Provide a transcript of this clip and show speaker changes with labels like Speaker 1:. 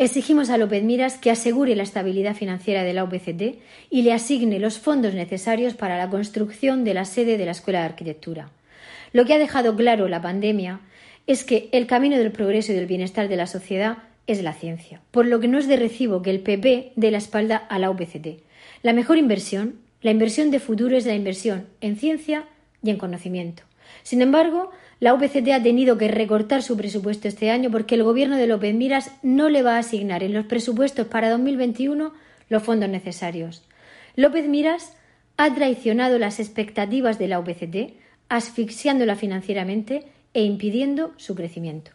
Speaker 1: Exigimos a López Miras que asegure la estabilidad financiera de la UPCT y le asigne los fondos necesarios para la construcción de la sede de la Escuela de Arquitectura. Lo que ha dejado claro la pandemia es que el camino del progreso y del bienestar de la sociedad es la ciencia, por lo que no es de recibo que el PP dé la espalda a la UPCT. La mejor inversión, la inversión de futuro es la inversión en ciencia y en conocimiento. Sin embargo, la UPCT ha tenido que recortar su presupuesto este año porque el gobierno de López Miras no le va a asignar en los presupuestos para 2021 los fondos necesarios. López Miras ha traicionado las expectativas de la UPCT, asfixiándola financieramente e impidiendo su crecimiento.